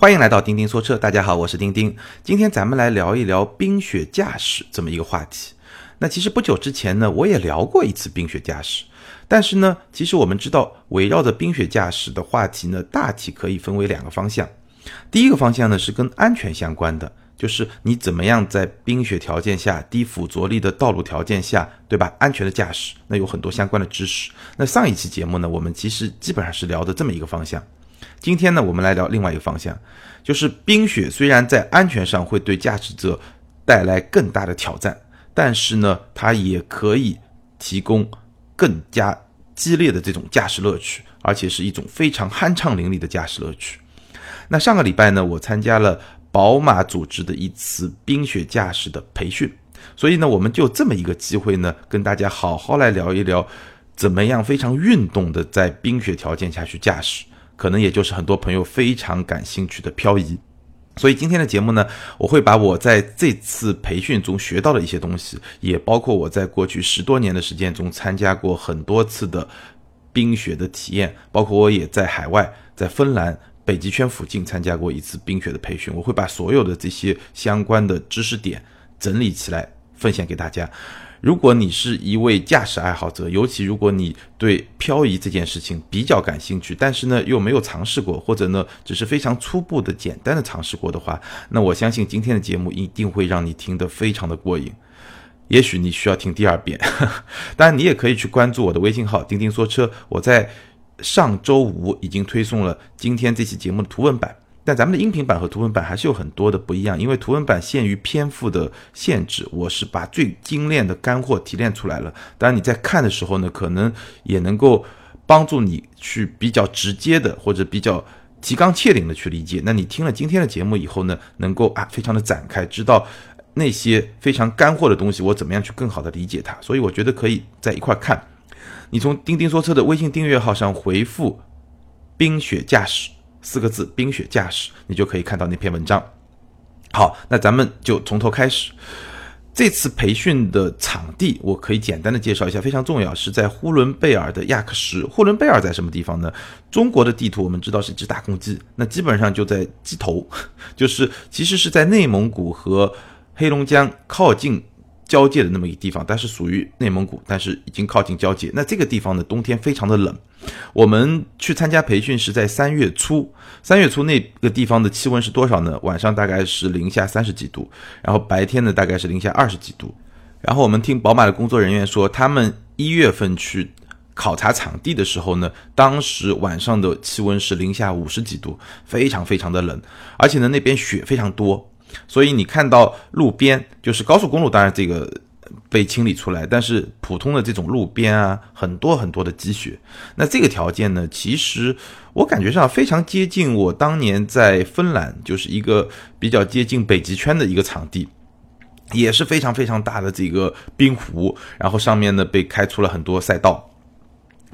欢迎来到钉钉说车，大家好，我是钉钉。今天咱们来聊一聊冰雪驾驶这么一个话题。那其实不久之前呢，我也聊过一次冰雪驾驶。但是呢，其实我们知道，围绕着冰雪驾驶的话题呢，大体可以分为两个方向。第一个方向呢是跟安全相关的，就是你怎么样在冰雪条件下、低附着力的道路条件下，对吧？安全的驾驶，那有很多相关的知识。那上一期节目呢，我们其实基本上是聊的这么一个方向。今天呢，我们来聊另外一个方向，就是冰雪虽然在安全上会对驾驶者带来更大的挑战，但是呢，它也可以提供更加激烈的这种驾驶乐趣，而且是一种非常酣畅淋漓的驾驶乐趣。那上个礼拜呢，我参加了宝马组织的一次冰雪驾驶的培训，所以呢，我们就这么一个机会呢，跟大家好好来聊一聊，怎么样非常运动的在冰雪条件下去驾驶。可能也就是很多朋友非常感兴趣的漂移，所以今天的节目呢，我会把我在这次培训中学到的一些东西，也包括我在过去十多年的时间中参加过很多次的冰雪的体验，包括我也在海外，在芬兰北极圈附近参加过一次冰雪的培训，我会把所有的这些相关的知识点整理起来分享给大家。如果你是一位驾驶爱好者，尤其如果你对漂移这件事情比较感兴趣，但是呢又没有尝试过，或者呢只是非常初步的、简单的尝试过的话，那我相信今天的节目一定会让你听得非常的过瘾。也许你需要听第二遍。当然，你也可以去关注我的微信号“钉钉说车”，我在上周五已经推送了今天这期节目的图文版。但咱们的音频版和图文版还是有很多的不一样，因为图文版限于篇幅的限制，我是把最精炼的干货提炼出来了。当然你在看的时候呢，可能也能够帮助你去比较直接的或者比较提纲挈领的去理解。那你听了今天的节目以后呢，能够啊非常的展开，知道那些非常干货的东西，我怎么样去更好的理解它。所以我觉得可以在一块看。你从钉钉说车的微信订阅号上回复“冰雪驾驶”。四个字“冰雪驾驶”，你就可以看到那篇文章。好，那咱们就从头开始。这次培训的场地，我可以简单的介绍一下，非常重要，是在呼伦贝尔的亚克什。呼伦贝尔在什么地方呢？中国的地图我们知道是一只大公鸡，那基本上就在鸡头，就是其实是在内蒙古和黑龙江靠近。交界的那么一个地方，但是属于内蒙古，但是已经靠近交界。那这个地方呢，冬天非常的冷。我们去参加培训是在三月初，三月初那个地方的气温是多少呢？晚上大概是零下三十几度，然后白天呢大概是零下二十几度。然后我们听宝马的工作人员说，他们一月份去考察场地的时候呢，当时晚上的气温是零下五十几度，非常非常的冷，而且呢那边雪非常多。所以你看到路边就是高速公路，当然这个被清理出来，但是普通的这种路边啊，很多很多的积雪。那这个条件呢，其实我感觉上非常接近我当年在芬兰，就是一个比较接近北极圈的一个场地，也是非常非常大的这个冰湖，然后上面呢被开出了很多赛道。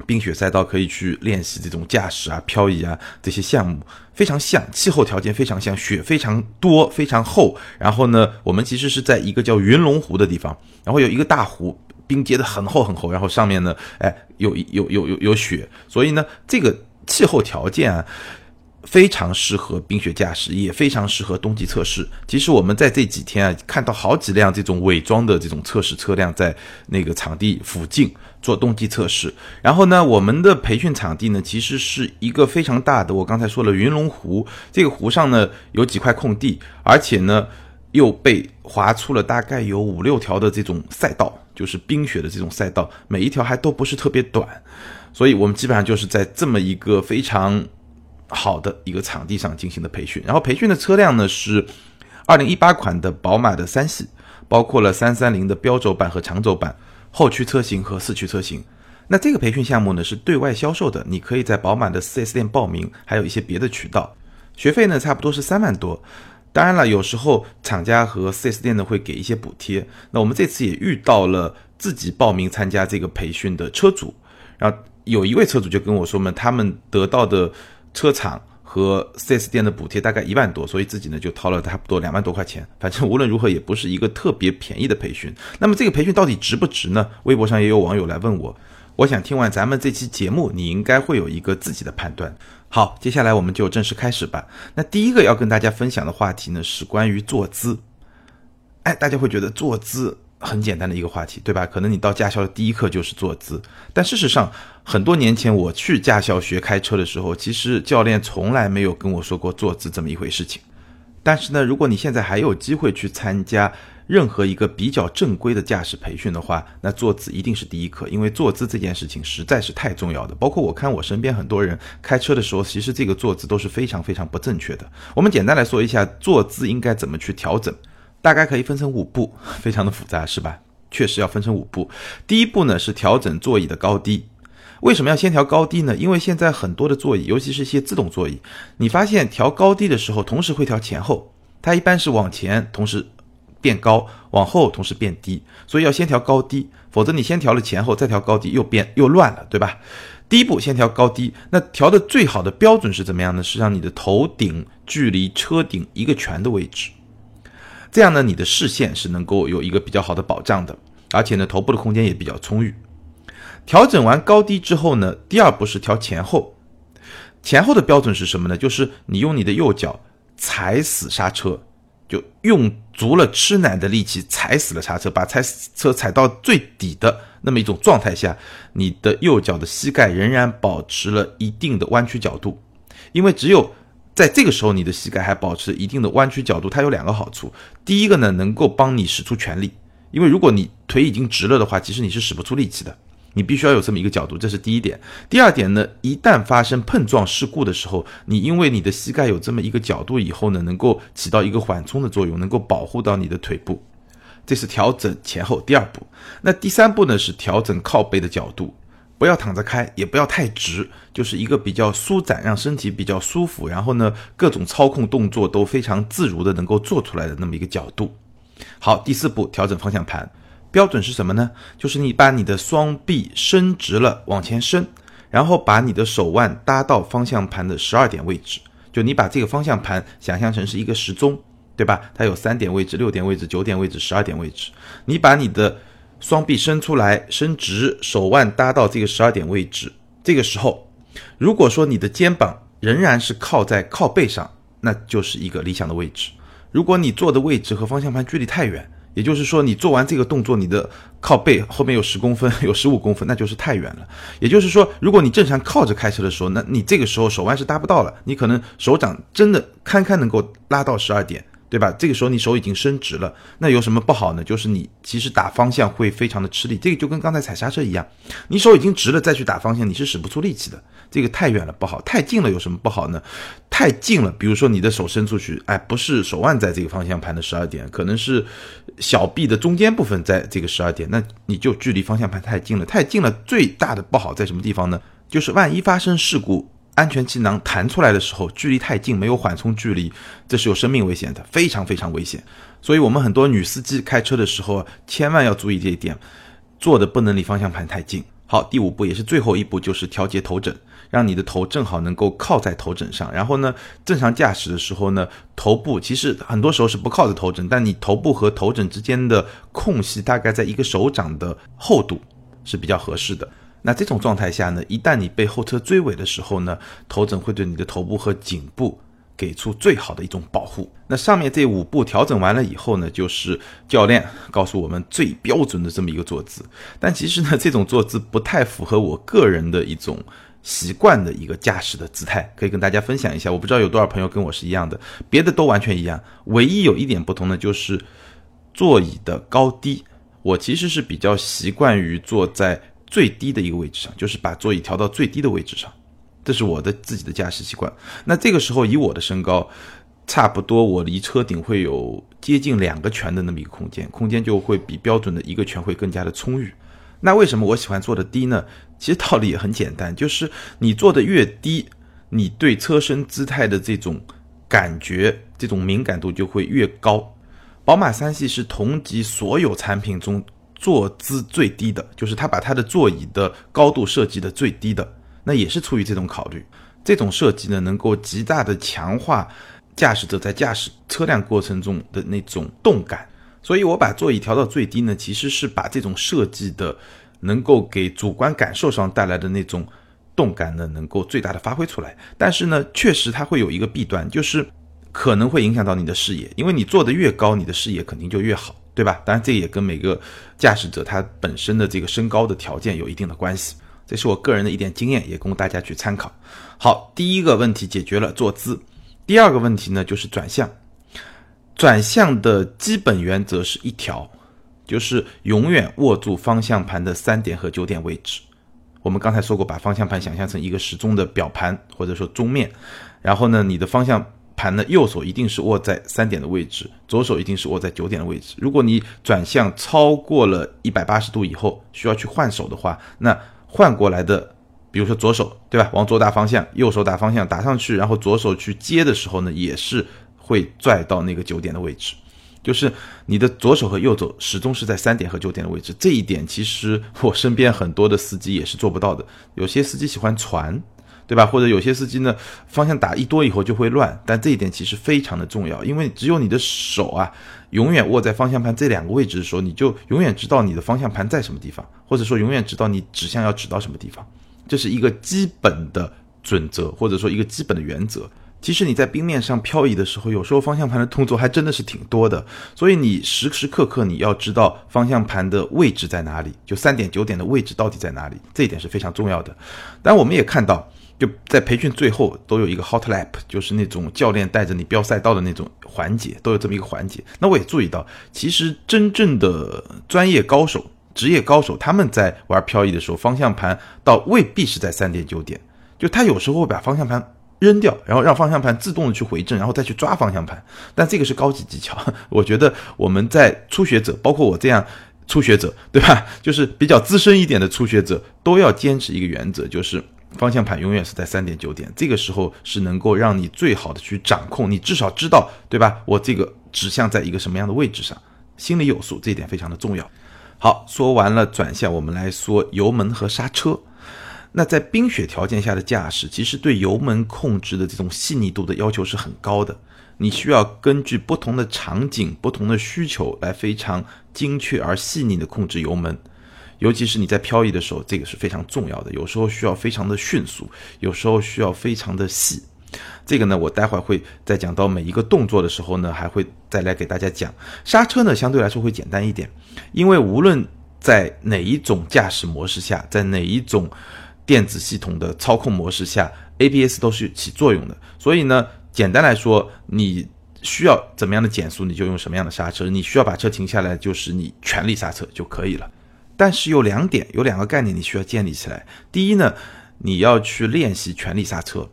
冰雪赛道可以去练习这种驾驶啊、漂移啊这些项目，非常像，气候条件非常像，雪非常多、非常厚。然后呢，我们其实是在一个叫云龙湖的地方，然后有一个大湖，冰结的很厚很厚，然后上面呢，哎，有有有有有雪，所以呢，这个气候条件啊。非常适合冰雪驾驶，也非常适合冬季测试。其实我们在这几天啊，看到好几辆这种伪装的这种测试车辆在那个场地附近做冬季测试。然后呢，我们的培训场地呢，其实是一个非常大的。我刚才说了，云龙湖这个湖上呢有几块空地，而且呢又被划出了大概有五六条的这种赛道，就是冰雪的这种赛道，每一条还都不是特别短，所以我们基本上就是在这么一个非常。好的一个场地上进行的培训，然后培训的车辆呢是二零一八款的宝马的三系，包括了三三零的标轴版和长轴版后驱车型和四驱车型。那这个培训项目呢是对外销售的，你可以在宝马的 4S 店报名，还有一些别的渠道。学费呢差不多是三万多，当然了，有时候厂家和 4S 店呢会给一些补贴。那我们这次也遇到了自己报名参加这个培训的车主，然后有一位车主就跟我说嘛，他们得到的。车厂和 4S 店的补贴大概一万多，所以自己呢就掏了差不多两万多块钱。反正无论如何也不是一个特别便宜的培训。那么这个培训到底值不值呢？微博上也有网友来问我，我想听完咱们这期节目，你应该会有一个自己的判断。好，接下来我们就正式开始吧。那第一个要跟大家分享的话题呢，是关于坐姿。哎，大家会觉得坐姿很简单的一个话题，对吧？可能你到驾校的第一课就是坐姿，但事实上，很多年前我去驾校学开车的时候，其实教练从来没有跟我说过坐姿这么一回事情。但是呢，如果你现在还有机会去参加任何一个比较正规的驾驶培训的话，那坐姿一定是第一课，因为坐姿这件事情实在是太重要的。包括我看我身边很多人开车的时候，其实这个坐姿都是非常非常不正确的。我们简单来说一下坐姿应该怎么去调整，大概可以分成五步，非常的复杂是吧？确实要分成五步。第一步呢是调整座椅的高低。为什么要先调高低呢？因为现在很多的座椅，尤其是一些自动座椅，你发现调高低的时候，同时会调前后，它一般是往前同时变高，往后同时变低，所以要先调高低，否则你先调了前后，再调高低又变又乱了，对吧？第一步先调高低，那调的最好的标准是怎么样呢？是让你的头顶距离车顶一个拳的位置，这样呢，你的视线是能够有一个比较好的保障的，而且呢，头部的空间也比较充裕。调整完高低之后呢，第二步是调前后。前后的标准是什么呢？就是你用你的右脚踩死刹车，就用足了吃奶的力气踩死了刹车，把踩车踩到最底的那么一种状态下，你的右脚的膝盖仍然保持了一定的弯曲角度。因为只有在这个时候，你的膝盖还保持一定的弯曲角度，它有两个好处。第一个呢，能够帮你使出全力，因为如果你腿已经直了的话，其实你是使不出力气的。你必须要有这么一个角度，这是第一点。第二点呢，一旦发生碰撞事故的时候，你因为你的膝盖有这么一个角度以后呢，能够起到一个缓冲的作用，能够保护到你的腿部。这是调整前后第二步。那第三步呢，是调整靠背的角度，不要躺着开，也不要太直，就是一个比较舒展，让身体比较舒服，然后呢，各种操控动作都非常自如的能够做出来的那么一个角度。好，第四步调整方向盘。标准是什么呢？就是你把你的双臂伸直了往前伸，然后把你的手腕搭到方向盘的十二点位置。就你把这个方向盘想象成是一个时钟，对吧？它有三点位置、六点位置、九点位置、十二点位置。你把你的双臂伸出来，伸直，手腕搭到这个十二点位置。这个时候，如果说你的肩膀仍然是靠在靠背上，那就是一个理想的位置。如果你坐的位置和方向盘距离太远，也就是说，你做完这个动作，你的靠背后面有十公分，有十五公分，那就是太远了。也就是说，如果你正常靠着开车的时候，那你这个时候手腕是搭不到了，你可能手掌真的堪堪能够拉到十二点。对吧？这个时候你手已经伸直了，那有什么不好呢？就是你其实打方向会非常的吃力，这个就跟刚才踩刹车一样，你手已经直了再去打方向，你是使不出力气的。这个太远了不好，太近了有什么不好呢？太近了，比如说你的手伸出去，哎，不是手腕在这个方向盘的十二点，可能是小臂的中间部分在这个十二点，那你就距离方向盘太近了，太近了。最大的不好在什么地方呢？就是万一发生事故。安全气囊弹出来的时候，距离太近，没有缓冲距离，这是有生命危险的，非常非常危险。所以，我们很多女司机开车的时候，千万要注意这一点，坐的不能离方向盘太近。好，第五步也是最后一步，就是调节头枕，让你的头正好能够靠在头枕上。然后呢，正常驾驶的时候呢，头部其实很多时候是不靠着头枕，但你头部和头枕之间的空隙大概在一个手掌的厚度是比较合适的。那这种状态下呢，一旦你被后车追尾的时候呢，头枕会对你的头部和颈部给出最好的一种保护。那上面这五步调整完了以后呢，就是教练告诉我们最标准的这么一个坐姿。但其实呢，这种坐姿不太符合我个人的一种习惯的一个驾驶的姿态，可以跟大家分享一下。我不知道有多少朋友跟我是一样的，别的都完全一样，唯一有一点不同的就是座椅的高低。我其实是比较习惯于坐在。最低的一个位置上，就是把座椅调到最低的位置上，这是我的自己的驾驶习惯。那这个时候以我的身高，差不多我离车顶会有接近两个拳的那么一个空间，空间就会比标准的一个拳会更加的充裕。那为什么我喜欢坐的低呢？其实道理也很简单，就是你坐的越低，你对车身姿态的这种感觉、这种敏感度就会越高。宝马三系是同级所有产品中。坐姿最低的，就是它把它的座椅的高度设计的最低的，那也是出于这种考虑。这种设计呢，能够极大的强化驾驶者在驾驶车辆过程中的那种动感。所以我把座椅调到最低呢，其实是把这种设计的能够给主观感受上带来的那种动感呢，能够最大的发挥出来。但是呢，确实它会有一个弊端，就是可能会影响到你的视野，因为你坐得越高，你的视野肯定就越好，对吧？当然，这也跟每个驾驶者他本身的这个身高的条件有一定的关系。这是我个人的一点经验，也供大家去参考。好，第一个问题解决了坐姿，第二个问题呢就是转向。转向的基本原则是一条，就是永远握住方向盘的三点和九点位置。我们刚才说过，把方向盘想象成一个时钟的表盘或者说钟面，然后呢，你的方向盘的右手一定是握在三点的位置，左手一定是握在九点的位置。如果你转向超过了一百八十度以后，需要去换手的话，那换过来的，比如说左手，对吧？往左打方向，右手打方向，打上去，然后左手去接的时候呢，也是会拽到那个九点的位置。就是你的左手和右手始终是在三点和九点的位置。这一点其实我身边很多的司机也是做不到的。有些司机喜欢传，对吧？或者有些司机呢，方向打一多以后就会乱。但这一点其实非常的重要，因为只有你的手啊。永远握在方向盘这两个位置的时候，你就永远知道你的方向盘在什么地方，或者说永远知道你指向要指到什么地方，这是一个基本的准则，或者说一个基本的原则。其实你在冰面上漂移的时候，有时候方向盘的动作还真的是挺多的，所以你时时刻刻你要知道方向盘的位置在哪里，就三点九点的位置到底在哪里，这一点是非常重要的。但我们也看到。就在培训最后都有一个 hot lap，就是那种教练带着你飙赛道的那种环节，都有这么一个环节。那我也注意到，其实真正的专业高手、职业高手，他们在玩漂移的时候，方向盘倒未必是在三点九点，就他有时候会把方向盘扔掉，然后让方向盘自动的去回正，然后再去抓方向盘。但这个是高级技巧，我觉得我们在初学者，包括我这样初学者，对吧？就是比较资深一点的初学者，都要坚持一个原则，就是。方向盘永远是在三点九点，这个时候是能够让你最好的去掌控，你至少知道，对吧？我这个指向在一个什么样的位置上，心里有数，这一点非常的重要。好，说完了转向，我们来说油门和刹车。那在冰雪条件下的驾驶，其实对油门控制的这种细腻度的要求是很高的，你需要根据不同的场景、不同的需求来非常精确而细腻的控制油门。尤其是你在漂移的时候，这个是非常重要的。有时候需要非常的迅速，有时候需要非常的细。这个呢，我待会会在讲到每一个动作的时候呢，还会再来给大家讲。刹车呢，相对来说会简单一点，因为无论在哪一种驾驶模式下，在哪一种电子系统的操控模式下，ABS 都是起作用的。所以呢，简单来说，你需要怎么样的减速，你就用什么样的刹车；你需要把车停下来，就是你全力刹车就可以了。但是有两点，有两个概念你需要建立起来。第一呢，你要去练习全力刹车。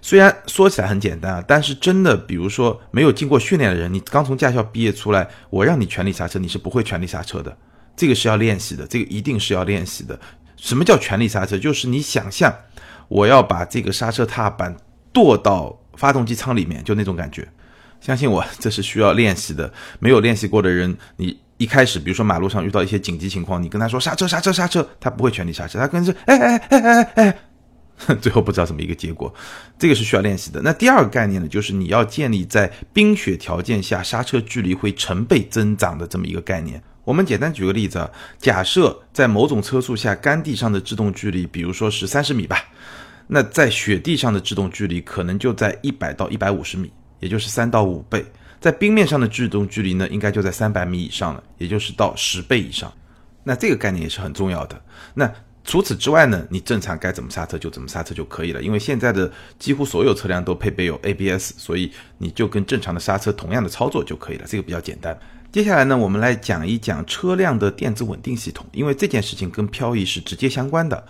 虽然说起来很简单啊，但是真的，比如说没有经过训练的人，你刚从驾校毕业出来，我让你全力刹车，你是不会全力刹车的。这个是要练习的，这个一定是要练习的。什么叫全力刹车？就是你想象我要把这个刹车踏板跺到发动机舱里面，就那种感觉。相信我，这是需要练习的。没有练习过的人，你。一开始，比如说马路上遇到一些紧急情况，你跟他说刹车刹车刹车，他不会全力刹车，他跟着哎哎哎哎哎，最后不知道怎么一个结果，这个是需要练习的。那第二个概念呢，就是你要建立在冰雪条件下刹车距离会成倍增长的这么一个概念。我们简单举个例子啊，假设在某种车速下，干地上的制动距离，比如说是三十米吧，那在雪地上的制动距离可能就在一百到一百五十米，也就是三到五倍。在冰面上的制动距离呢，应该就在三百米以上了，也就是到十倍以上。那这个概念也是很重要的。那除此之外呢，你正常该怎么刹车就怎么刹车就可以了。因为现在的几乎所有车辆都配备有 ABS，所以你就跟正常的刹车同样的操作就可以了。这个比较简单。接下来呢，我们来讲一讲车辆的电子稳定系统，因为这件事情跟漂移是直接相关的。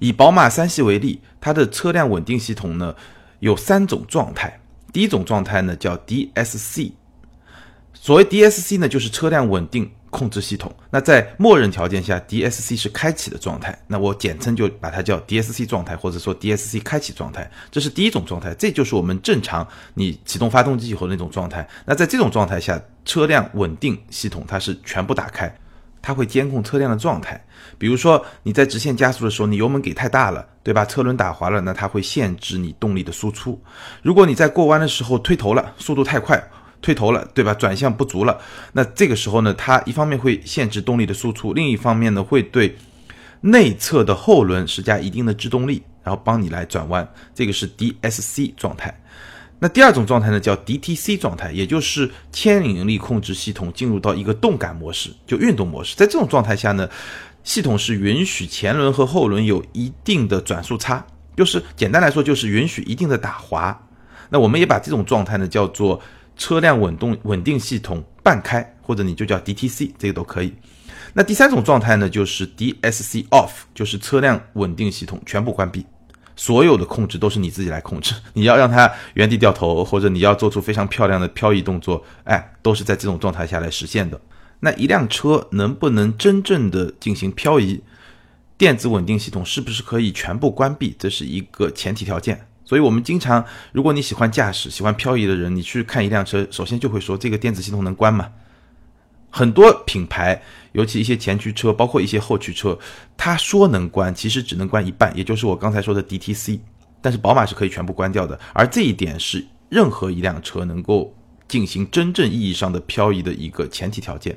以宝马三系为例，它的车辆稳定系统呢有三种状态。第一种状态呢叫 DSC，所谓 DSC 呢就是车辆稳定控制系统。那在默认条件下，DSC 是开启的状态。那我简称就把它叫 DSC 状态，或者说 DSC 开启状态。这是第一种状态，这就是我们正常你启动发动机以后那种状态。那在这种状态下，车辆稳定系统它是全部打开。它会监控车辆的状态，比如说你在直线加速的时候，你油门给太大了，对吧？车轮打滑了，那它会限制你动力的输出。如果你在过弯的时候推头了，速度太快，推头了，对吧？转向不足了，那这个时候呢，它一方面会限制动力的输出，另一方面呢，会对内侧的后轮施加一定的制动力，然后帮你来转弯，这个是 DSC 状态。那第二种状态呢，叫 DTC 状态，也就是牵引力控制系统进入到一个动感模式，就运动模式。在这种状态下呢，系统是允许前轮和后轮有一定的转速差，就是简单来说就是允许一定的打滑。那我们也把这种状态呢叫做车辆稳动稳定系统半开，或者你就叫 DTC，这个都可以。那第三种状态呢，就是 DSC off，就是车辆稳定系统全部关闭。所有的控制都是你自己来控制，你要让它原地掉头，或者你要做出非常漂亮的漂移动作，哎，都是在这种状态下来实现的。那一辆车能不能真正的进行漂移，电子稳定系统是不是可以全部关闭，这是一个前提条件。所以，我们经常，如果你喜欢驾驶、喜欢漂移的人，你去看一辆车，首先就会说这个电子系统能关吗？很多品牌，尤其一些前驱车，包括一些后驱车，他说能关，其实只能关一半，也就是我刚才说的 DTC。但是宝马是可以全部关掉的，而这一点是任何一辆车能够进行真正意义上的漂移的一个前提条件。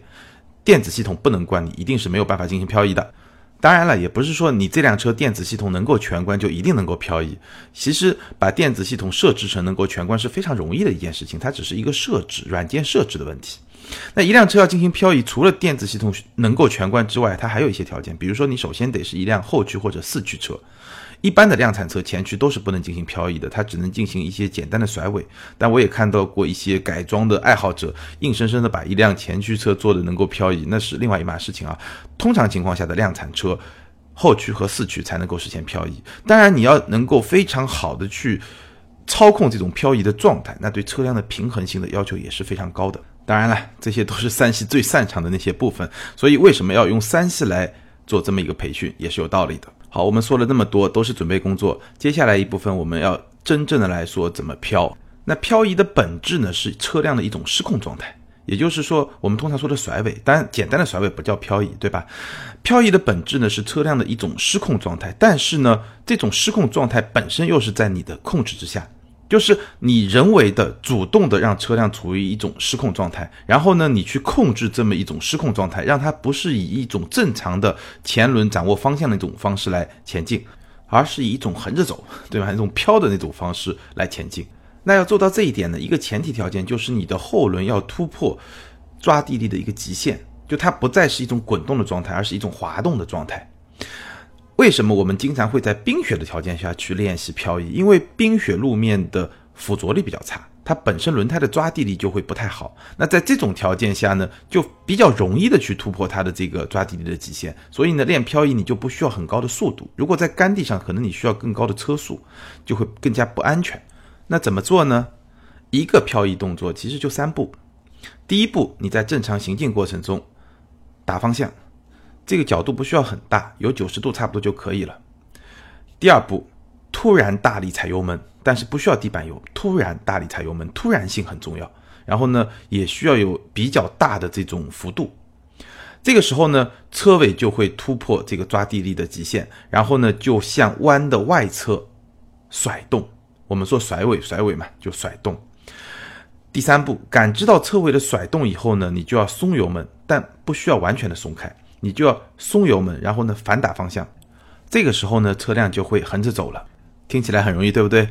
电子系统不能关，你一定是没有办法进行漂移的。当然了，也不是说你这辆车电子系统能够全关就一定能够漂移。其实把电子系统设置成能够全关是非常容易的一件事情，它只是一个设置软件设置的问题。那一辆车要进行漂移，除了电子系统能够全关之外，它还有一些条件，比如说你首先得是一辆后驱或者四驱车，一般的量产车前驱都是不能进行漂移的，它只能进行一些简单的甩尾。但我也看到过一些改装的爱好者，硬生生的把一辆前驱车做的能够漂移，那是另外一码事情啊。通常情况下的量产车，后驱和四驱才能够实现漂移。当然，你要能够非常好的去操控这种漂移的状态，那对车辆的平衡性的要求也是非常高的。当然了，这些都是三系最擅长的那些部分，所以为什么要用三系来做这么一个培训，也是有道理的。好，我们说了那么多，都是准备工作。接下来一部分，我们要真正的来说怎么漂。那漂移的本质呢，是车辆的一种失控状态，也就是说，我们通常说的甩尾，当然简单的甩尾不叫漂移，对吧？漂移的本质呢，是车辆的一种失控状态，但是呢，这种失控状态本身又是在你的控制之下。就是你人为的、主动的让车辆处于一种失控状态，然后呢，你去控制这么一种失控状态，让它不是以一种正常的前轮掌握方向的一种方式来前进，而是以一种横着走，对吧？一种飘的那种方式来前进。那要做到这一点呢，一个前提条件就是你的后轮要突破抓地力的一个极限，就它不再是一种滚动的状态，而是一种滑动的状态。为什么我们经常会在冰雪的条件下去练习漂移？因为冰雪路面的附着力比较差，它本身轮胎的抓地力就会不太好。那在这种条件下呢，就比较容易的去突破它的这个抓地力的极限。所以呢，练漂移你就不需要很高的速度。如果在干地上，可能你需要更高的车速，就会更加不安全。那怎么做呢？一个漂移动作其实就三步。第一步，你在正常行进过程中打方向。这个角度不需要很大，有九十度差不多就可以了。第二步，突然大力踩油门，但是不需要地板油，突然大力踩油门，突然性很重要。然后呢，也需要有比较大的这种幅度。这个时候呢，车尾就会突破这个抓地力的极限，然后呢，就向弯的外侧甩动。我们说甩尾，甩尾嘛，就甩动。第三步，感知到车尾的甩动以后呢，你就要松油门，但不需要完全的松开。你就要松油门，然后呢反打方向，这个时候呢车辆就会横着走了。听起来很容易，对不对？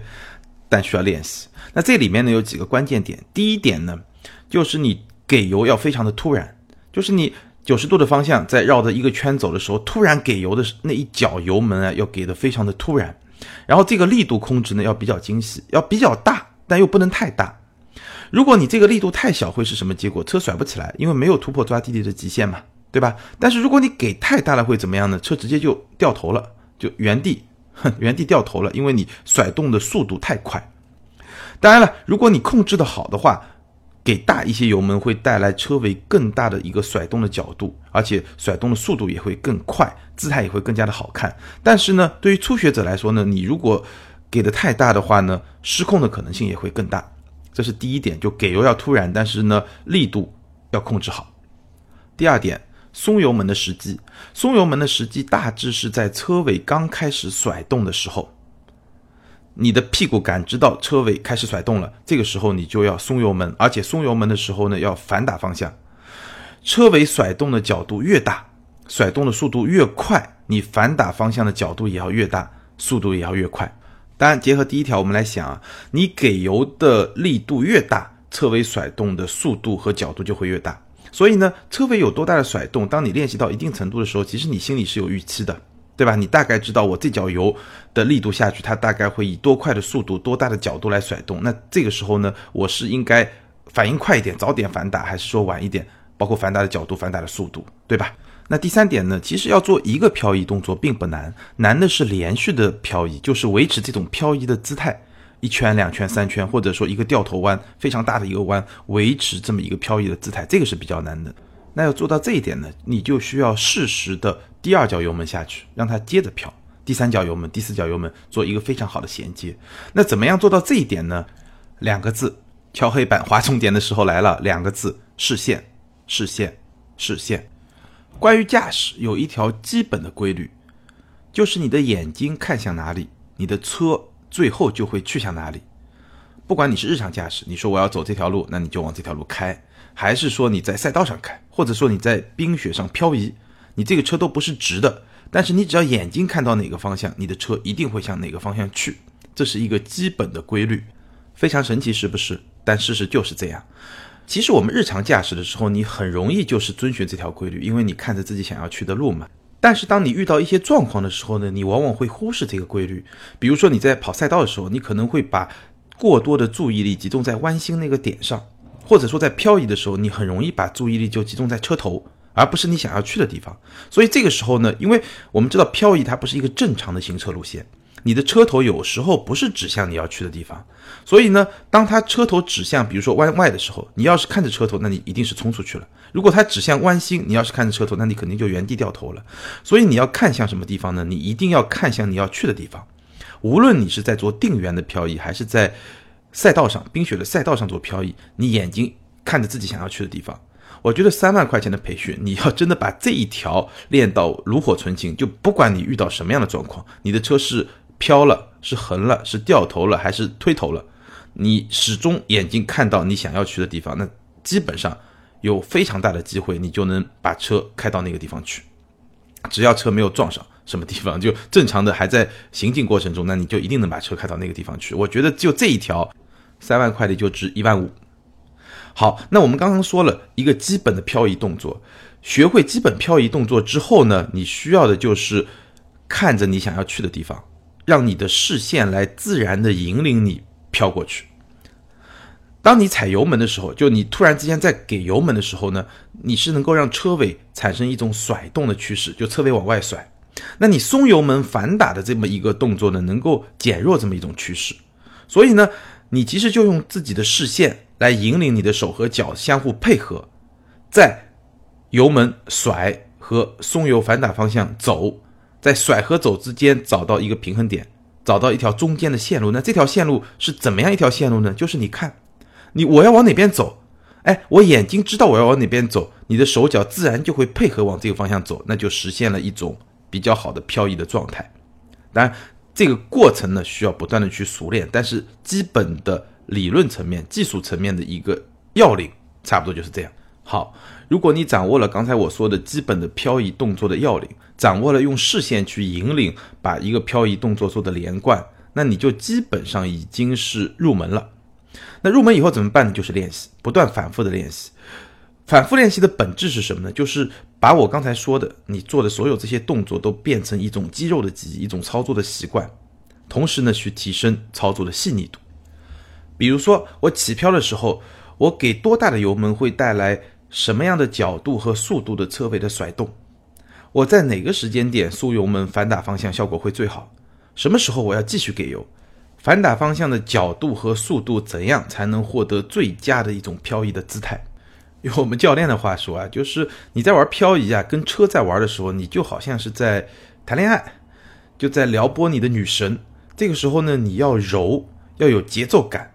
但需要练习。那这里面呢有几个关键点。第一点呢，就是你给油要非常的突然，就是你九十度的方向在绕着一个圈走的时候，突然给油的那一脚油门啊，要给的非常的突然。然后这个力度控制呢要比较精细，要比较大，但又不能太大。如果你这个力度太小，会是什么结果？车甩不起来，因为没有突破抓地力的极限嘛。对吧？但是如果你给太大了，会怎么样呢？车直接就掉头了，就原地，原地掉头了，因为你甩动的速度太快。当然了，如果你控制的好的话，给大一些油门会带来车尾更大的一个甩动的角度，而且甩动的速度也会更快，姿态也会更加的好看。但是呢，对于初学者来说呢，你如果给的太大的话呢，失控的可能性也会更大。这是第一点，就给油要突然，但是呢，力度要控制好。第二点。松油门的时机，松油门的时机大致是在车尾刚开始甩动的时候，你的屁股感知到车尾开始甩动了，这个时候你就要松油门，而且松油门的时候呢要反打方向，车尾甩动的角度越大，甩动的速度越快，你反打方向的角度也要越大，速度也要越快。当然，结合第一条，我们来想啊，你给油的力度越大，车尾甩动的速度和角度就会越大。所以呢，车尾有多大的甩动，当你练习到一定程度的时候，其实你心里是有预期的，对吧？你大概知道我这脚油的力度下去，它大概会以多快的速度、多大的角度来甩动。那这个时候呢，我是应该反应快一点，早点反打，还是说晚一点？包括反打的角度、反打的速度，对吧？那第三点呢？其实要做一个漂移动作并不难，难的是连续的漂移，就是维持这种漂移的姿态，一圈、两圈、三圈，或者说一个掉头弯，非常大的一个弯，维持这么一个漂移的姿态，这个是比较难的。那要做到这一点呢，你就需要适时的第二脚油门下去，让它接着漂；第三脚油门、第四脚油门做一个非常好的衔接。那怎么样做到这一点呢？两个字，敲黑板划重点的时候来了，两个字：视线，视线，视线。关于驾驶有一条基本的规律，就是你的眼睛看向哪里，你的车最后就会去向哪里。不管你是日常驾驶，你说我要走这条路，那你就往这条路开；还是说你在赛道上开，或者说你在冰雪上漂移，你这个车都不是直的。但是你只要眼睛看到哪个方向，你的车一定会向哪个方向去，这是一个基本的规律，非常神奇，是不是？但事实就是这样。其实我们日常驾驶的时候，你很容易就是遵循这条规律，因为你看着自己想要去的路嘛。但是当你遇到一些状况的时候呢，你往往会忽视这个规律。比如说你在跑赛道的时候，你可能会把过多的注意力集中在弯心那个点上，或者说在漂移的时候，你很容易把注意力就集中在车头，而不是你想要去的地方。所以这个时候呢，因为我们知道漂移它不是一个正常的行车路线。你的车头有时候不是指向你要去的地方，所以呢，当它车头指向，比如说弯外的时候，你要是看着车头，那你一定是冲出去了；如果它指向弯心，你要是看着车头，那你肯定就原地掉头了。所以你要看向什么地方呢？你一定要看向你要去的地方。无论你是在做定圆的漂移，还是在赛道上冰雪的赛道上做漂移，你眼睛看着自己想要去的地方。我觉得三万块钱的培训，你要真的把这一条练到炉火纯青，就不管你遇到什么样的状况，你的车是。飘了，是横了，是掉头了，还是推头了？你始终眼睛看到你想要去的地方，那基本上有非常大的机会，你就能把车开到那个地方去。只要车没有撞上什么地方，就正常的还在行进过程中，那你就一定能把车开到那个地方去。我觉得就这一条，三万块的就值一万五。好，那我们刚刚说了一个基本的漂移动作，学会基本漂移动作之后呢，你需要的就是看着你想要去的地方。让你的视线来自然的引领你飘过去。当你踩油门的时候，就你突然之间在给油门的时候呢，你是能够让车尾产生一种甩动的趋势，就车尾往外甩。那你松油门反打的这么一个动作呢，能够减弱这么一种趋势。所以呢，你其实就用自己的视线来引领你的手和脚相互配合，在油门甩和松油反打方向走。在甩和走之间找到一个平衡点，找到一条中间的线路。那这条线路是怎么样一条线路呢？就是你看，你我要往哪边走，哎，我眼睛知道我要往哪边走，你的手脚自然就会配合往这个方向走，那就实现了一种比较好的漂移的状态。当然，这个过程呢需要不断的去熟练，但是基本的理论层面、技术层面的一个要领，差不多就是这样。好，如果你掌握了刚才我说的基本的漂移动作的要领，掌握了用视线去引领，把一个漂移动作做的连贯，那你就基本上已经是入门了。那入门以后怎么办呢？就是练习，不断反复的练习。反复练习的本质是什么呢？就是把我刚才说的你做的所有这些动作都变成一种肌肉的记忆，一种操作的习惯，同时呢去提升操作的细腻度。比如说我起漂的时候，我给多大的油门会带来。什么样的角度和速度的车尾的甩动？我在哪个时间点松油门反打方向效果会最好？什么时候我要继续给油？反打方向的角度和速度怎样才能获得最佳的一种漂移的姿态？用我们教练的话说啊，就是你在玩漂移啊，跟车在玩的时候，你就好像是在谈恋爱，就在撩拨你的女神。这个时候呢，你要柔，要有节奏感。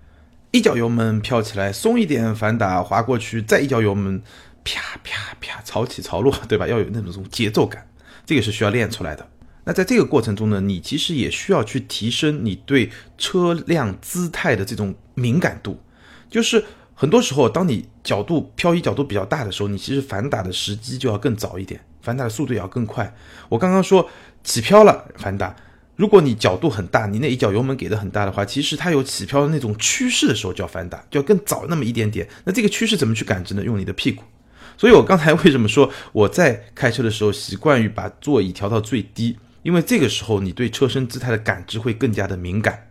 一脚油门飘起来，松一点反打滑过去，再一脚油门，啪啪啪，潮起潮落，对吧？要有那种节奏感，这个是需要练出来的。那在这个过程中呢，你其实也需要去提升你对车辆姿态的这种敏感度，就是很多时候，当你角度漂移角度比较大的时候，你其实反打的时机就要更早一点，反打的速度也要更快。我刚刚说起漂了反打，如果你角度很大，你那一脚油门给的很大的话，其实它有起漂的那种趋势的时候就要反打，就要更早那么一点点。那这个趋势怎么去感知呢？用你的屁股。所以我刚才为什么说我在开车的时候习惯于把座椅调到最低？因为这个时候你对车身姿态的感知会更加的敏感。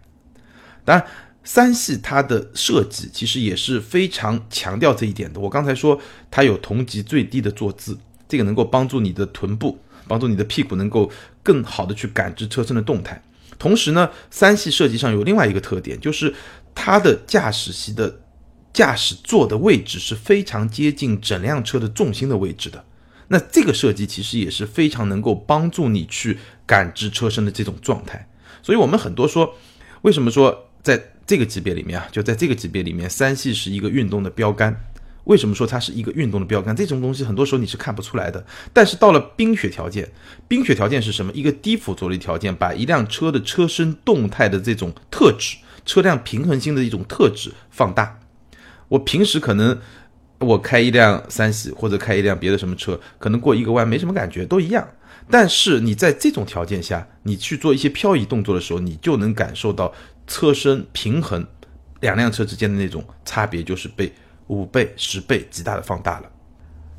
当然。三系它的设计其实也是非常强调这一点的。我刚才说它有同级最低的坐姿，这个能够帮助你的臀部、帮助你的屁股能够更好的去感知车身的动态。同时呢，三系设计上有另外一个特点，就是它的驾驶席的驾驶座的位置是非常接近整辆车的重心的位置的。那这个设计其实也是非常能够帮助你去感知车身的这种状态。所以我们很多说，为什么说在这个级别里面啊，就在这个级别里面，三系是一个运动的标杆。为什么说它是一个运动的标杆？这种东西很多时候你是看不出来的。但是到了冰雪条件，冰雪条件是什么？一个低附着力条件，把一辆车的车身动态的这种特质、车辆平衡性的一种特质放大。我平时可能我开一辆三系或者开一辆别的什么车，可能过一个弯没什么感觉，都一样。但是你在这种条件下，你去做一些漂移动作的时候，你就能感受到。车身平衡，两辆车之间的那种差别就是被五倍、十倍极大的放大了。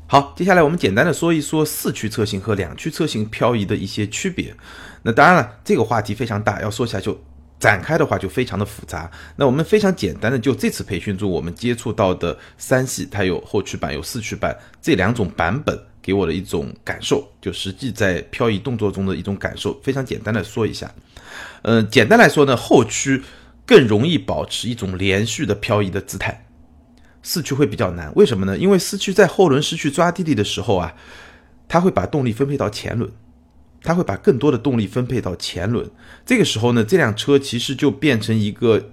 好，接下来我们简单的说一说四驱车型和两驱车型漂移的一些区别。那当然了，这个话题非常大，要说起来就展开的话就非常的复杂。那我们非常简单的就这次培训中我们接触到的三系，它有后驱版有四驱版这两种版本给我的一种感受，就实际在漂移动作中的一种感受，非常简单的说一下。嗯，简单来说呢，后驱更容易保持一种连续的漂移的姿态，四驱会比较难。为什么呢？因为四驱在后轮失去抓地力的时候啊，它会把动力分配到前轮，它会把更多的动力分配到前轮。这个时候呢，这辆车其实就变成一个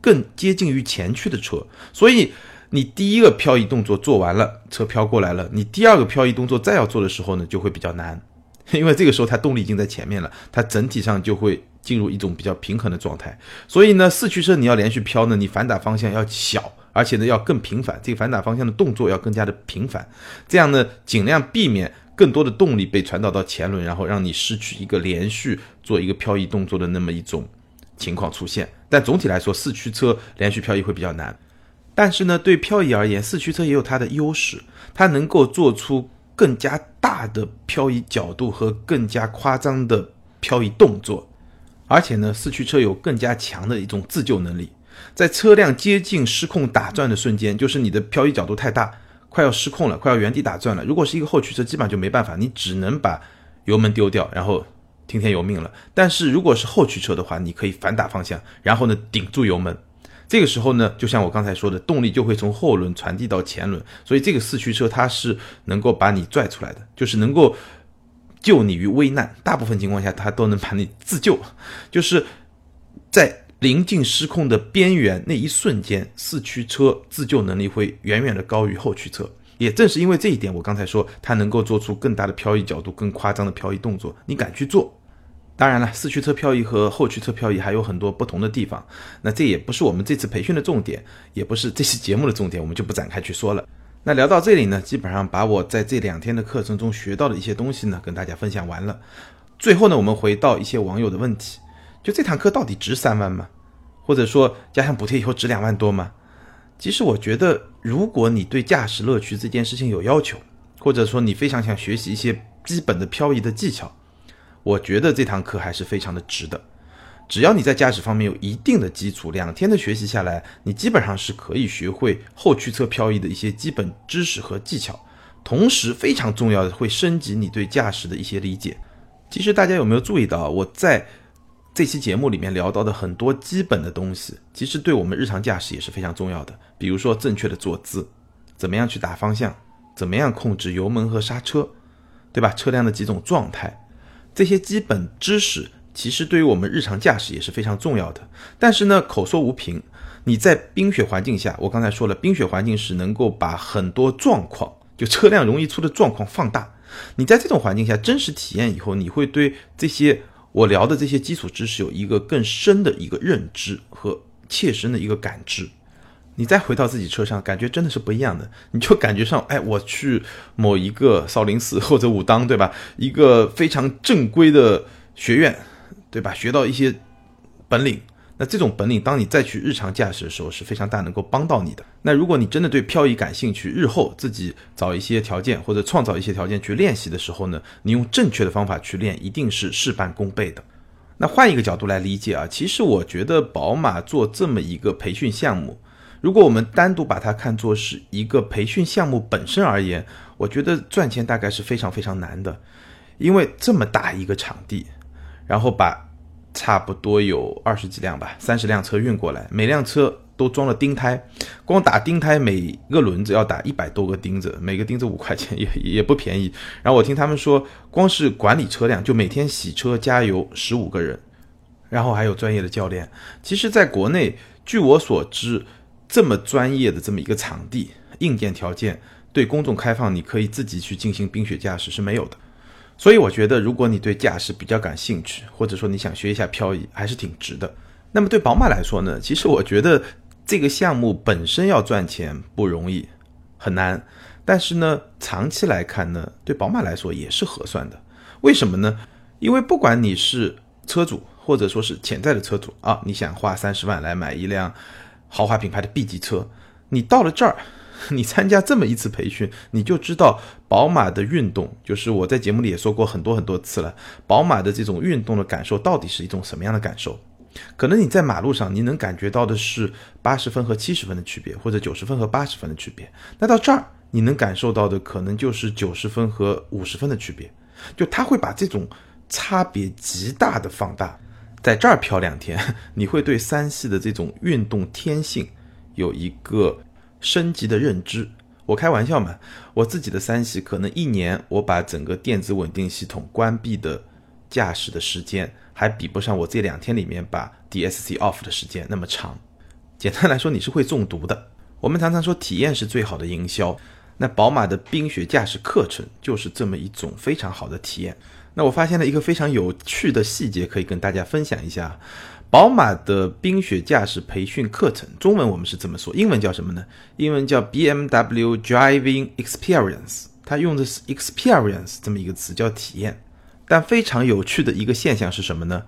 更接近于前驱的车。所以你第一个漂移动作做完了，车飘过来了，你第二个漂移动作再要做的时候呢，就会比较难，因为这个时候它动力已经在前面了，它整体上就会。进入一种比较平衡的状态，所以呢，四驱车你要连续飘呢，你反打方向要小，而且呢要更频繁，这个反打方向的动作要更加的频繁，这样呢尽量避免更多的动力被传导到前轮，然后让你失去一个连续做一个漂移动作的那么一种情况出现。但总体来说，四驱车连续漂移会比较难，但是呢，对漂移而言，四驱车也有它的优势，它能够做出更加大的漂移角度和更加夸张的漂移动作。而且呢，四驱车有更加强的一种自救能力，在车辆接近失控打转的瞬间，就是你的漂移角度太大，快要失控了，快要原地打转了。如果是一个后驱车，基本上就没办法，你只能把油门丢掉，然后听天由命了。但是如果是后驱车的话，你可以反打方向，然后呢顶住油门，这个时候呢，就像我刚才说的，动力就会从后轮传递到前轮，所以这个四驱车它是能够把你拽出来的，就是能够。救你于危难，大部分情况下它都能把你自救，就是在临近失控的边缘那一瞬间，四驱车自救能力会远远的高于后驱车。也正是因为这一点，我刚才说它能够做出更大的漂移角度、更夸张的漂移动作，你敢去做？当然了，四驱车漂移和后驱车漂移还有很多不同的地方，那这也不是我们这次培训的重点，也不是这期节目的重点，我们就不展开去说了。那聊到这里呢，基本上把我在这两天的课程中学到的一些东西呢，跟大家分享完了。最后呢，我们回到一些网友的问题：就这堂课到底值三万吗？或者说加上补贴以后值两万多吗？其实我觉得，如果你对驾驶乐趣这件事情有要求，或者说你非常想学习一些基本的漂移的技巧，我觉得这堂课还是非常的值的。只要你在驾驶方面有一定的基础，两天的学习下来，你基本上是可以学会后驱车漂移的一些基本知识和技巧。同时，非常重要的会升级你对驾驶的一些理解。其实大家有没有注意到，我在这期节目里面聊到的很多基本的东西，其实对我们日常驾驶也是非常重要的。比如说正确的坐姿，怎么样去打方向，怎么样控制油门和刹车，对吧？车辆的几种状态，这些基本知识。其实对于我们日常驾驶也是非常重要的，但是呢，口说无凭。你在冰雪环境下，我刚才说了，冰雪环境是能够把很多状况，就车辆容易出的状况放大。你在这种环境下真实体验以后，你会对这些我聊的这些基础知识有一个更深的一个认知和切身的一个感知。你再回到自己车上，感觉真的是不一样的。你就感觉上，哎，我去某一个少林寺或者武当，对吧？一个非常正规的学院，对吧？学到一些本领。那这种本领，当你再去日常驾驶的时候，是非常大能够帮到你的。那如果你真的对漂移感兴趣，日后自己找一些条件或者创造一些条件去练习的时候呢，你用正确的方法去练，一定是事半功倍的。那换一个角度来理解啊，其实我觉得宝马做这么一个培训项目，如果我们单独把它看作是一个培训项目本身而言，我觉得赚钱大概是非常非常难的，因为这么大一个场地，然后把。差不多有二十几辆吧，三十辆车运过来，每辆车都装了钉胎，光打钉胎每个轮子要打一百多个钉子，每个钉子五块钱，也也不便宜。然后我听他们说，光是管理车辆就每天洗车加油十五个人，然后还有专业的教练。其实，在国内，据我所知，这么专业的这么一个场地，硬件条件对公众开放，你可以自己去进行冰雪驾驶是没有的。所以我觉得，如果你对驾驶比较感兴趣，或者说你想学一下漂移，还是挺值的。那么对宝马来说呢？其实我觉得这个项目本身要赚钱不容易，很难。但是呢，长期来看呢，对宝马来说也是合算的。为什么呢？因为不管你是车主，或者说是潜在的车主啊，你想花三十万来买一辆豪华品牌的 B 级车，你到了这儿。你参加这么一次培训，你就知道宝马的运动，就是我在节目里也说过很多很多次了。宝马的这种运动的感受到底是一种什么样的感受？可能你在马路上你能感觉到的是八十分和七十分的区别，或者九十分和八十分的区别。那到这儿你能感受到的可能就是九十分和五十分的区别。就他会把这种差别极大的放大，在这儿漂两天，你会对三系的这种运动天性有一个。升级的认知，我开玩笑嘛，我自己的三系可能一年我把整个电子稳定系统关闭的驾驶的时间，还比不上我这两天里面把 DSC off 的时间那么长。简单来说，你是会中毒的。我们常常说体验是最好的营销，那宝马的冰雪驾驶课程就是这么一种非常好的体验。那我发现了一个非常有趣的细节，可以跟大家分享一下。宝马的冰雪驾驶培训课程，中文我们是这么说，英文叫什么呢？英文叫 BMW Driving Experience，它用的是 experience 这么一个词，叫体验。但非常有趣的一个现象是什么呢？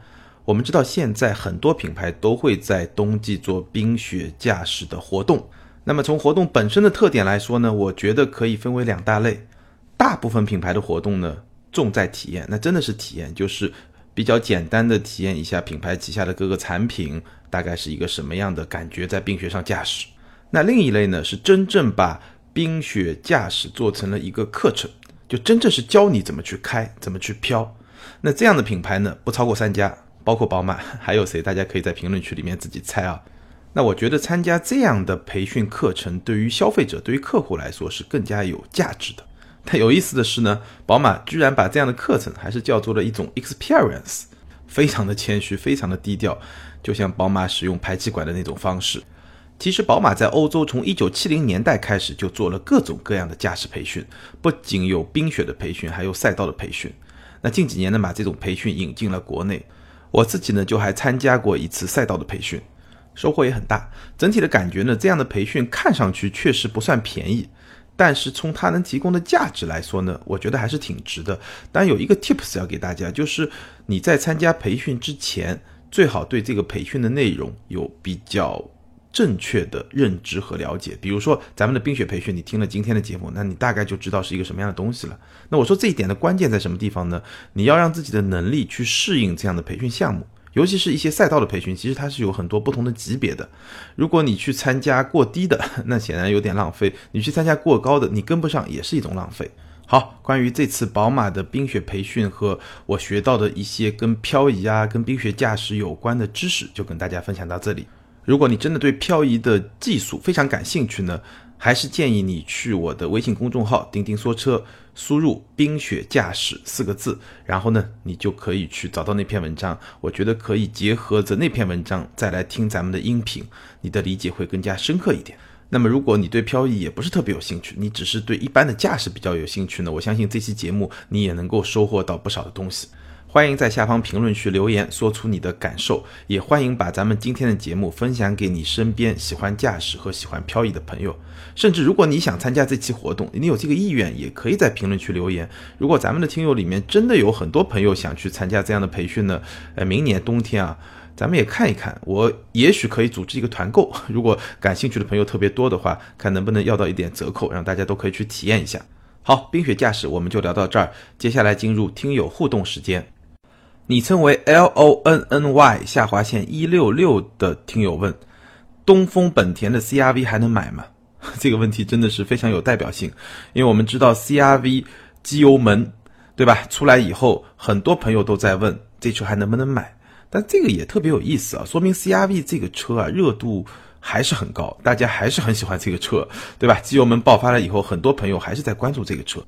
我们知道现在很多品牌都会在冬季做冰雪驾驶的活动。那么从活动本身的特点来说呢，我觉得可以分为两大类。大部分品牌的活动呢，重在体验，那真的是体验，就是。比较简单的体验一下品牌旗下的各个产品，大概是一个什么样的感觉，在冰雪上驾驶。那另一类呢，是真正把冰雪驾驶做成了一个课程，就真正是教你怎么去开，怎么去飘。那这样的品牌呢，不超过三家，包括宝马，还有谁？大家可以在评论区里面自己猜啊。那我觉得参加这样的培训课程，对于消费者、对于客户来说是更加有价值的。但有意思的是呢，宝马居然把这样的课程还是叫做了一种 experience，非常的谦虚，非常的低调，就像宝马使用排气管的那种方式。其实宝马在欧洲从一九七零年代开始就做了各种各样的驾驶培训，不仅有冰雪的培训，还有赛道的培训。那近几年呢，把这种培训引进了国内，我自己呢就还参加过一次赛道的培训，收获也很大。整体的感觉呢，这样的培训看上去确实不算便宜。但是从它能提供的价值来说呢，我觉得还是挺值的。当然有一个 tips 要给大家，就是你在参加培训之前，最好对这个培训的内容有比较正确的认知和了解。比如说咱们的冰雪培训，你听了今天的节目，那你大概就知道是一个什么样的东西了。那我说这一点的关键在什么地方呢？你要让自己的能力去适应这样的培训项目。尤其是一些赛道的培训，其实它是有很多不同的级别的。如果你去参加过低的，那显然有点浪费；你去参加过高的，你跟不上也是一种浪费。好，关于这次宝马的冰雪培训和我学到的一些跟漂移啊、跟冰雪驾驶有关的知识，就跟大家分享到这里。如果你真的对漂移的技术非常感兴趣呢？还是建议你去我的微信公众号“钉钉说车”，输入“冰雪驾驶”四个字，然后呢，你就可以去找到那篇文章。我觉得可以结合着那篇文章再来听咱们的音频，你的理解会更加深刻一点。那么，如果你对漂移也不是特别有兴趣，你只是对一般的驾驶比较有兴趣呢，我相信这期节目你也能够收获到不少的东西。欢迎在下方评论区留言，说出你的感受，也欢迎把咱们今天的节目分享给你身边喜欢驾驶和喜欢漂移的朋友。甚至如果你想参加这期活动，你有这个意愿，也可以在评论区留言。如果咱们的听友里面真的有很多朋友想去参加这样的培训呢，呃，明年冬天啊，咱们也看一看，我也许可以组织一个团购。如果感兴趣的朋友特别多的话，看能不能要到一点折扣，让大家都可以去体验一下。好，冰雪驾驶我们就聊到这儿，接下来进入听友互动时间。昵称为 L O N N Y 下划线一六六的听友问：东风本田的 CRV 还能买吗？这个问题真的是非常有代表性，因为我们知道 CRV 机油门，对吧？出来以后，很多朋友都在问这车还能不能买。但这个也特别有意思啊，说明 CRV 这个车啊热度还是很高，大家还是很喜欢这个车，对吧？机油门爆发了以后，很多朋友还是在关注这个车。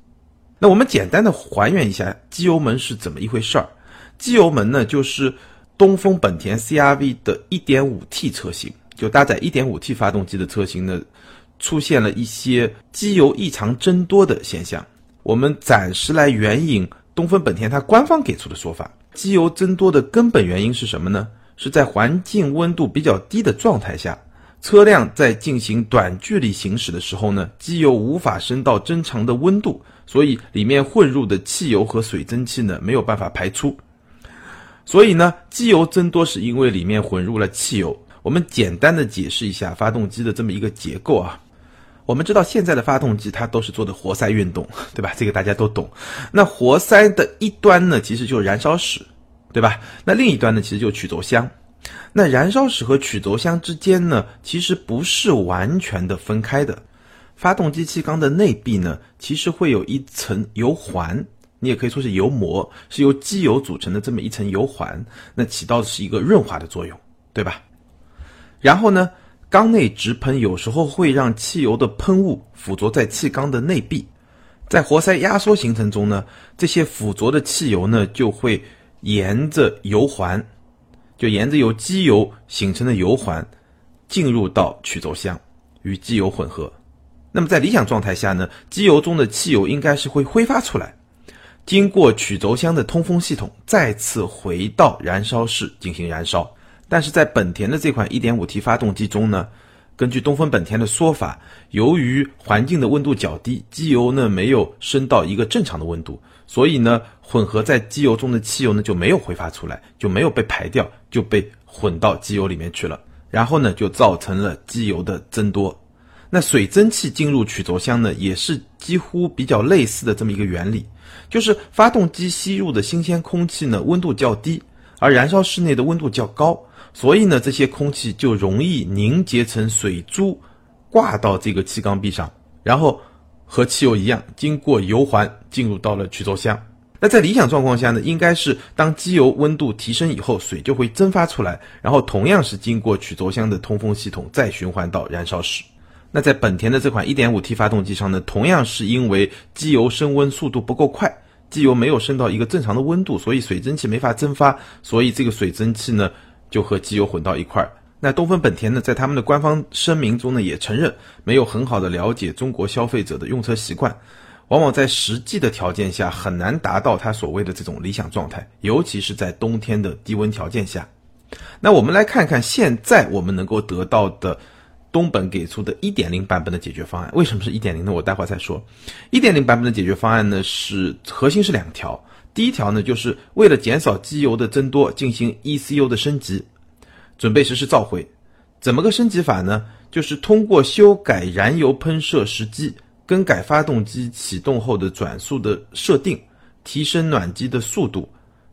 那我们简单的还原一下机油门是怎么一回事儿。机油门呢，就是东风本田 CRV 的 1.5T 车型，就搭载 1.5T 发动机的车型呢，出现了一些机油异常增多的现象。我们暂时来援引东风本田它官方给出的说法，机油增多的根本原因是什么呢？是在环境温度比较低的状态下，车辆在进行短距离行驶的时候呢，机油无法升到正常的温度，所以里面混入的汽油和水蒸气呢，没有办法排出。所以呢，机油增多是因为里面混入了汽油。我们简单的解释一下发动机的这么一个结构啊。我们知道现在的发动机它都是做的活塞运动，对吧？这个大家都懂。那活塞的一端呢，其实就是燃烧室，对吧？那另一端呢，其实就是曲轴箱。那燃烧室和曲轴箱之间呢，其实不是完全的分开的。发动机气缸的内壁呢，其实会有一层油环。你也可以说是油膜，是由机油组成的这么一层油环，那起到的是一个润滑的作用，对吧？然后呢，缸内直喷有时候会让汽油的喷雾附着在气缸的内壁，在活塞压缩形成中呢，这些附着的汽油呢就会沿着油环，就沿着由机油形成的油环进入到曲轴箱与机油混合。那么在理想状态下呢，机油中的汽油应该是会挥发出来。经过曲轴箱的通风系统，再次回到燃烧室进行燃烧。但是在本田的这款 1.5T 发动机中呢，根据东风本田的说法，由于环境的温度较低，机油呢没有升到一个正常的温度，所以呢混合在机油中的汽油呢就没有挥发出来，就没有被排掉，就被混到机油里面去了。然后呢就造成了机油的增多。那水蒸气进入曲轴箱呢，也是几乎比较类似的这么一个原理。就是发动机吸入的新鲜空气呢，温度较低，而燃烧室内的温度较高，所以呢，这些空气就容易凝结成水珠，挂到这个气缸壁上，然后和汽油一样，经过油环进入到了曲轴箱。那在理想状况下呢，应该是当机油温度提升以后，水就会蒸发出来，然后同样是经过曲轴箱的通风系统再循环到燃烧室。那在本田的这款 1.5T 发动机上呢，同样是因为机油升温速度不够快，机油没有升到一个正常的温度，所以水蒸气没法蒸发，所以这个水蒸气呢就和机油混到一块儿。那东风本田呢，在他们的官方声明中呢也承认，没有很好的了解中国消费者的用车习惯，往往在实际的条件下很难达到他所谓的这种理想状态，尤其是在冬天的低温条件下。那我们来看看现在我们能够得到的。东本给出的1.0版本的解决方案，为什么是一点零呢？我待会儿再说。1.0版本的解决方案呢，是核心是两条。第一条呢，就是为了减少机油的增多，进行 ECU 的升级，准备实施召回。怎么个升级法呢？就是通过修改燃油喷射时机，更改发动机启动后的转速的设定，提升暖机的速度，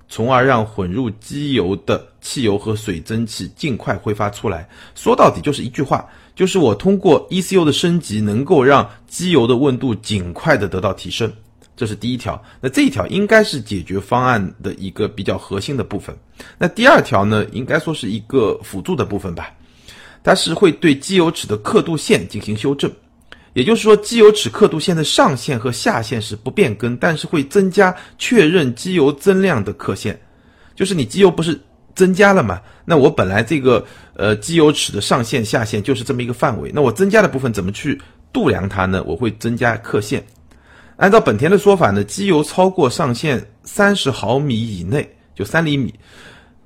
从而让混入机油的汽油和水蒸气尽快挥发出来。说到底就是一句话。就是我通过 ECU 的升级，能够让机油的温度尽快的得到提升，这是第一条。那这一条应该是解决方案的一个比较核心的部分。那第二条呢，应该说是一个辅助的部分吧。它是会对机油尺的刻度线进行修正，也就是说，机油尺刻度线的上限和下限是不变更，但是会增加确认机油增量的刻线。就是你机油不是。增加了嘛？那我本来这个呃机油尺的上限下限就是这么一个范围，那我增加的部分怎么去度量它呢？我会增加刻线。按照本田的说法呢，机油超过上限三十毫米以内就三厘米，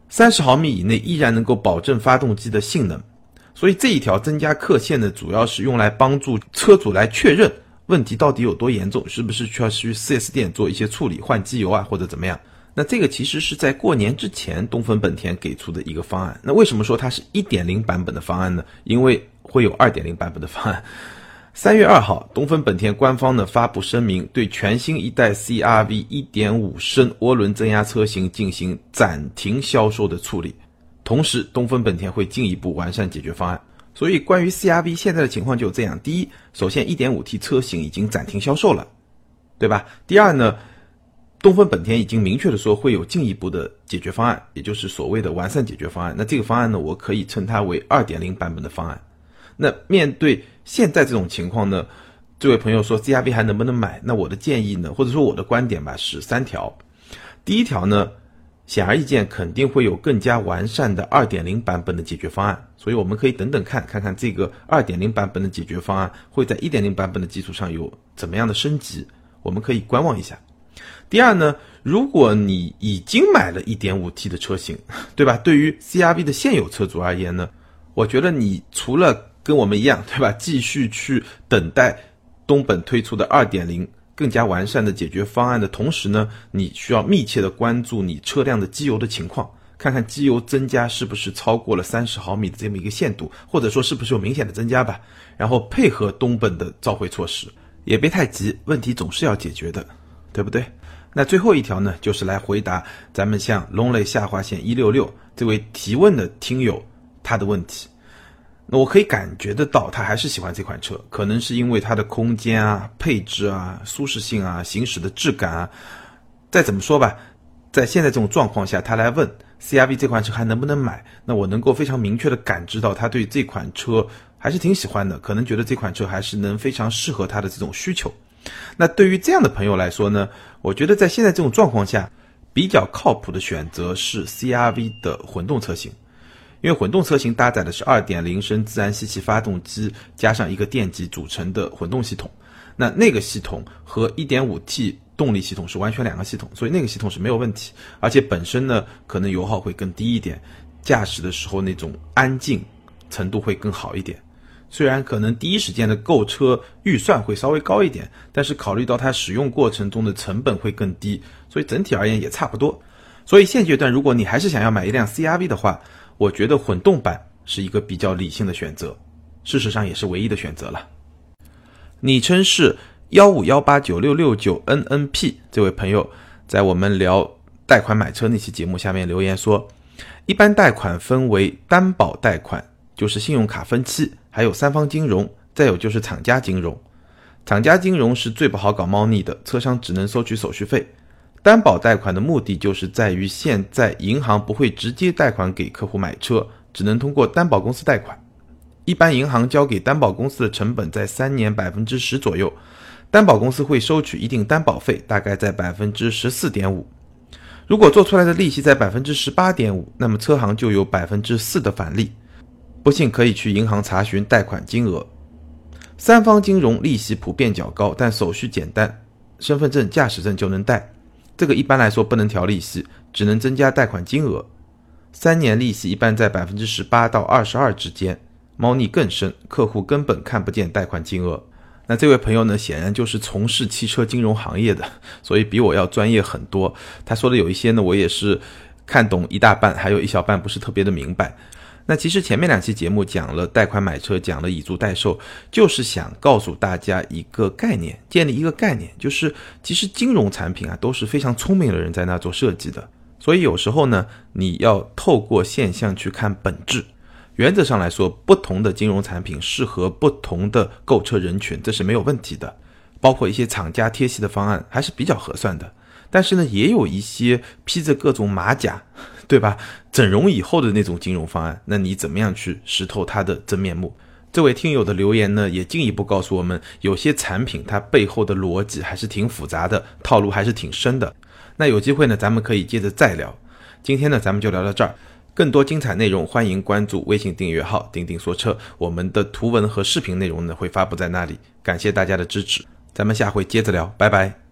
三十毫米以内依然能够保证发动机的性能。所以这一条增加刻线呢，主要是用来帮助车主来确认问题到底有多严重，是不是需要去 4S 店做一些处理，换机油啊或者怎么样。那这个其实是在过年之前东风本田给出的一个方案。那为什么说它是一点零版本的方案呢？因为会有二点零版本的方案。三月二号，东风本田官方呢发布声明，对全新一代 CRV 一点五升涡轮增压车型进行暂停销售的处理。同时，东风本田会进一步完善解决方案。所以，关于 CRV 现在的情况就这样：第一，首先 1.5T 车型已经暂停销售了，对吧？第二呢，东风本田已经明确的说会有进一步的解决方案，也就是所谓的完善解决方案。那这个方案呢，我可以称它为2.0版本的方案。那面对现在这种情况呢，这位朋友说 CRV 还能不能买？那我的建议呢，或者说我的观点吧，是三条。第一条呢，显而易见肯定会有更加完善的2.0版本的解决方案，所以我们可以等等看，看看这个2.0版本的解决方案会在1.0版本的基础上有怎么样的升级，我们可以观望一下。第二呢，如果你已经买了一点五 T 的车型，对吧？对于 CRV 的现有车主而言呢，我觉得你除了跟我们一样，对吧？继续去等待东本推出的二点零更加完善的解决方案的同时呢，你需要密切的关注你车辆的机油的情况，看看机油增加是不是超过了三十毫米的这么一个限度，或者说是不是有明显的增加吧。然后配合东本的召回措施，也别太急，问题总是要解决的，对不对？那最后一条呢，就是来回答咱们像龙雷下划线一六六这位提问的听友他的问题。那我可以感觉得到，他还是喜欢这款车，可能是因为它的空间啊、配置啊、舒适性啊、行驶的质感啊。再怎么说吧，在现在这种状况下，他来问 CRV 这款车还能不能买，那我能够非常明确的感知到他对这款车还是挺喜欢的，可能觉得这款车还是能非常适合他的这种需求。那对于这样的朋友来说呢，我觉得在现在这种状况下，比较靠谱的选择是 CRV 的混动车型。因为混动车型搭载的是2.0升自然吸气发动机加上一个电机组成的混动系统，那那个系统和 1.5T 动力系统是完全两个系统，所以那个系统是没有问题，而且本身呢可能油耗会更低一点，驾驶的时候那种安静程度会更好一点。虽然可能第一时间的购车预算会稍微高一点，但是考虑到它使用过程中的成本会更低，所以整体而言也差不多。所以现阶段如果你还是想要买一辆 CRV 的话，我觉得混动版是一个比较理性的选择，事实上也是唯一的选择了。昵称是幺五幺八九六六九 nnp 这位朋友在我们聊贷款买车那期节目下面留言说，一般贷款分为担保贷款，就是信用卡分期，还有三方金融，再有就是厂家金融。厂家金融是最不好搞猫腻的，车商只能收取手续费。担保贷款的目的就是在于，现在银行不会直接贷款给客户买车，只能通过担保公司贷款。一般银行交给担保公司的成本在三年百分之十左右，担保公司会收取一定担保费，大概在百分之十四点五。如果做出来的利息在百分之十八点五，那么车行就有百分之四的返利。不信可以去银行查询贷款金额。三方金融利息普遍较高，但手续简单，身份证、驾驶证就能贷。这个一般来说不能调利息，只能增加贷款金额。三年利息一般在百分之十八到二十二之间，猫腻更深，客户根本看不见贷款金额。那这位朋友呢，显然就是从事汽车金融行业的，所以比我要专业很多。他说的有一些呢，我也是看懂一大半，还有一小半不是特别的明白。那其实前面两期节目讲了贷款买车，讲了以租代售，就是想告诉大家一个概念，建立一个概念，就是其实金融产品啊都是非常聪明的人在那做设计的，所以有时候呢，你要透过现象去看本质。原则上来说，不同的金融产品适合不同的购车人群，这是没有问题的。包括一些厂家贴息的方案还是比较合算的，但是呢，也有一些披着各种马甲。对吧？整容以后的那种金融方案，那你怎么样去识透它的真面目？这位听友的留言呢，也进一步告诉我们，有些产品它背后的逻辑还是挺复杂的，套路还是挺深的。那有机会呢，咱们可以接着再聊。今天呢，咱们就聊到这儿。更多精彩内容，欢迎关注微信订阅号“钉钉说车”，我们的图文和视频内容呢会发布在那里。感谢大家的支持，咱们下回接着聊，拜拜。